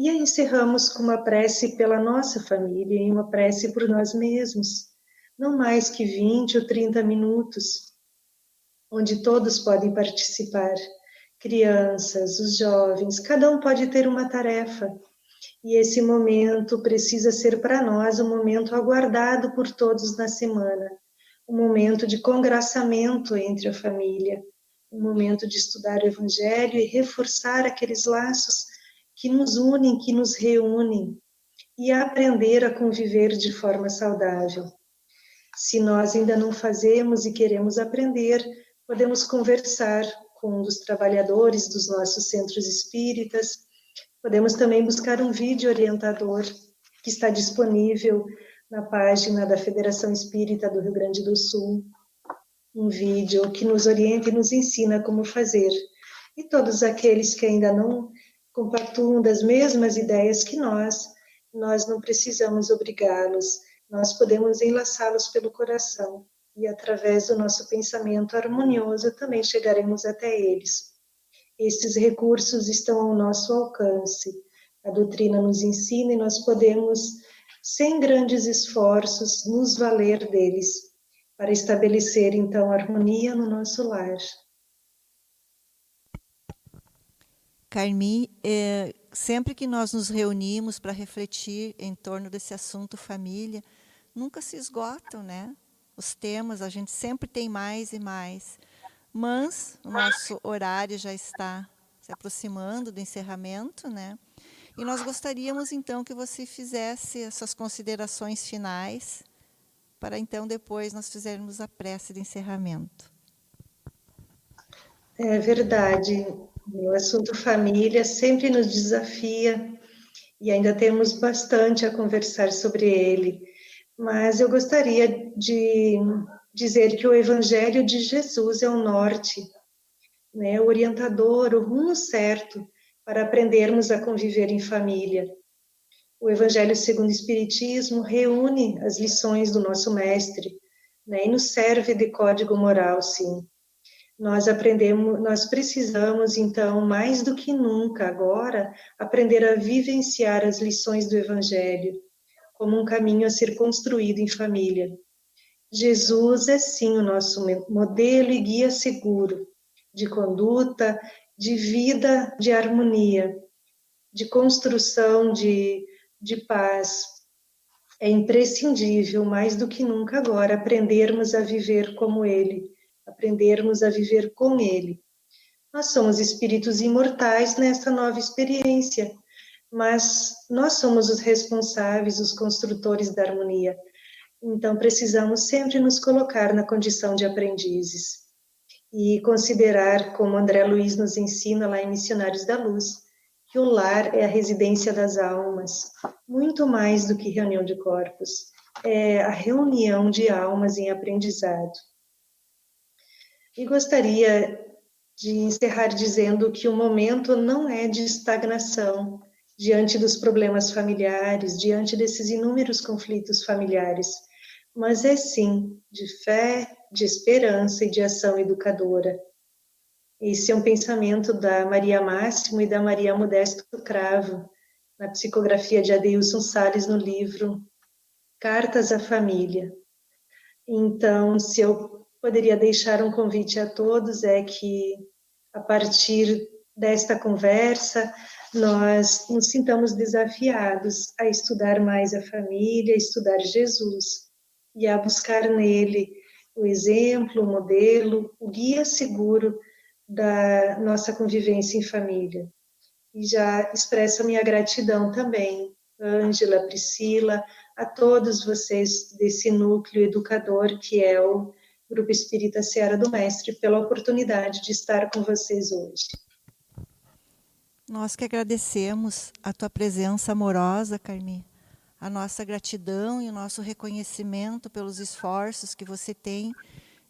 E aí encerramos com uma prece pela nossa família e uma prece por nós mesmos, não mais que 20 ou 30 minutos, onde todos podem participar crianças, os jovens, cada um pode ter uma tarefa. E esse momento precisa ser para nós um momento aguardado por todos na semana, um momento de congraçamento entre a família, um momento de estudar o Evangelho e reforçar aqueles laços que nos unem, que nos reúnem, e aprender a conviver de forma saudável. Se nós ainda não fazemos e queremos aprender, podemos conversar com dos trabalhadores dos nossos centros espíritas. Podemos também buscar um vídeo orientador que está disponível na página da Federação Espírita do Rio Grande do Sul. Um vídeo que nos orienta e nos ensina como fazer. E todos aqueles que ainda não compactuam das mesmas ideias que nós, nós não precisamos obrigá-los, nós podemos enlaçá-los pelo coração e através do nosso pensamento harmonioso também chegaremos até eles. Esses recursos estão ao nosso alcance. A doutrina nos ensina e nós podemos, sem grandes esforços, nos valer deles para estabelecer então harmonia no nosso lar. Carmi, é, sempre que nós nos reunimos para refletir em torno desse assunto família, nunca se esgotam, né? os temas, a gente sempre tem mais e mais. Mas o nosso horário já está se aproximando do encerramento, né? E nós gostaríamos então que você fizesse as suas considerações finais, para então depois nós fizermos a prece de encerramento. É verdade. O assunto família sempre nos desafia e ainda temos bastante a conversar sobre ele mas eu gostaria de dizer que o Evangelho de Jesus é o norte, né, o orientador, o rumo certo para aprendermos a conviver em família. O Evangelho segundo o Espiritismo reúne as lições do nosso Mestre né, e nos serve de código moral, sim. Nós aprendemos, nós precisamos então mais do que nunca agora aprender a vivenciar as lições do Evangelho como um caminho a ser construído em família. Jesus é sim o nosso modelo e guia seguro de conduta, de vida, de harmonia, de construção de, de paz. É imprescindível, mais do que nunca agora, aprendermos a viver como Ele, aprendermos a viver com Ele. Nós somos espíritos imortais nesta nova experiência, mas nós somos os responsáveis, os construtores da harmonia. Então, precisamos sempre nos colocar na condição de aprendizes e considerar, como André Luiz nos ensina lá em Missionários da Luz, que o lar é a residência das almas, muito mais do que reunião de corpos, é a reunião de almas em aprendizado. E gostaria de encerrar dizendo que o momento não é de estagnação, diante dos problemas familiares, diante desses inúmeros conflitos familiares, mas é sim de fé, de esperança e de ação educadora. Esse é um pensamento da Maria Máximo e da Maria Modesto Cravo, na psicografia de Adeilson Sales no livro Cartas à Família. Então, se eu poderia deixar um convite a todos, é que a partir desta conversa, nós nos sintamos desafiados a estudar mais a família, a estudar Jesus e a buscar nele o exemplo, o modelo, o guia seguro da nossa convivência em família. E já expresso a minha gratidão também, Ângela, Priscila, a todos vocês desse núcleo educador que é o Grupo Espírita Seara do Mestre, pela oportunidade de estar com vocês hoje. Nós que agradecemos a tua presença amorosa, Carmi, a nossa gratidão e o nosso reconhecimento pelos esforços que você tem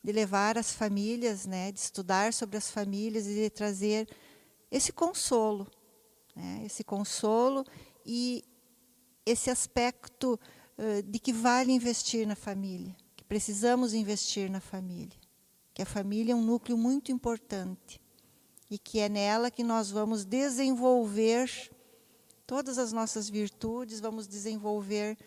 de levar as famílias, né, de estudar sobre as famílias e de trazer esse consolo, né, esse consolo e esse aspecto uh, de que vale investir na família, que precisamos investir na família, que a família é um núcleo muito importante e que é nela que nós vamos desenvolver todas as nossas virtudes, vamos desenvolver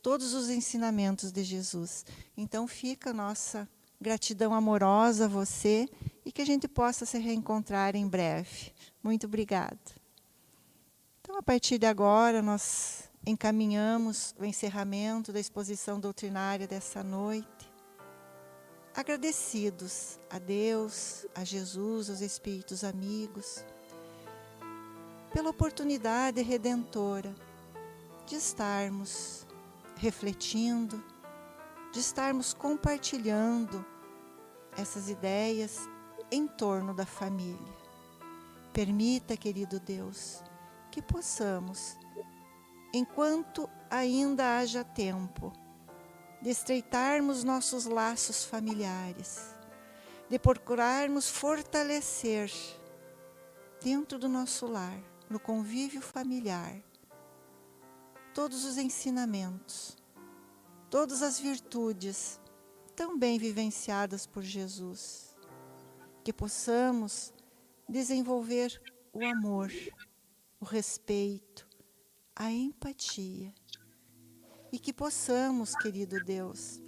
todos os ensinamentos de Jesus. Então fica a nossa gratidão amorosa a você e que a gente possa se reencontrar em breve. Muito obrigada. Então, a partir de agora, nós encaminhamos o encerramento da exposição doutrinária dessa noite agradecidos a Deus, a Jesus, aos Espíritos amigos, pela oportunidade redentora de estarmos refletindo, de estarmos compartilhando essas ideias em torno da família. Permita, querido Deus, que possamos, enquanto ainda haja tempo, de estreitarmos nossos laços familiares, de procurarmos fortalecer dentro do nosso lar, no convívio familiar, todos os ensinamentos, todas as virtudes tão bem vivenciadas por Jesus, que possamos desenvolver o amor, o respeito, a empatia e que possamos, querido Deus,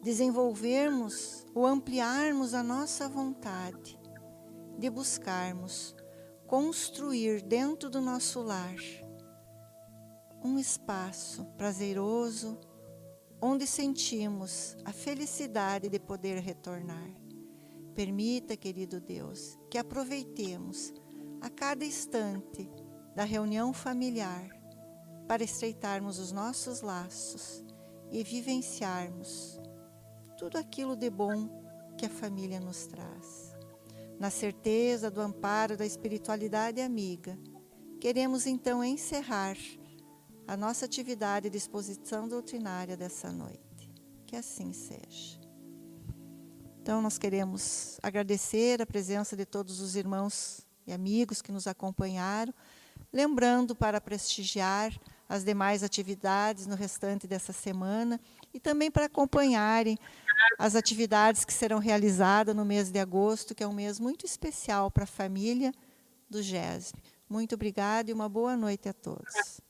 desenvolvermos ou ampliarmos a nossa vontade de buscarmos construir dentro do nosso lar um espaço prazeroso onde sentimos a felicidade de poder retornar. Permita, querido Deus, que aproveitemos a cada instante da reunião familiar para estreitarmos os nossos laços e vivenciarmos tudo aquilo de bom que a família nos traz. Na certeza do amparo da espiritualidade amiga, queremos então encerrar a nossa atividade de exposição doutrinária dessa noite. Que assim seja. Então, nós queremos agradecer a presença de todos os irmãos e amigos que nos acompanharam, lembrando para prestigiar as demais atividades no restante dessa semana e também para acompanharem as atividades que serão realizadas no mês de agosto, que é um mês muito especial para a família do GESB. Muito obrigada e uma boa noite a todos.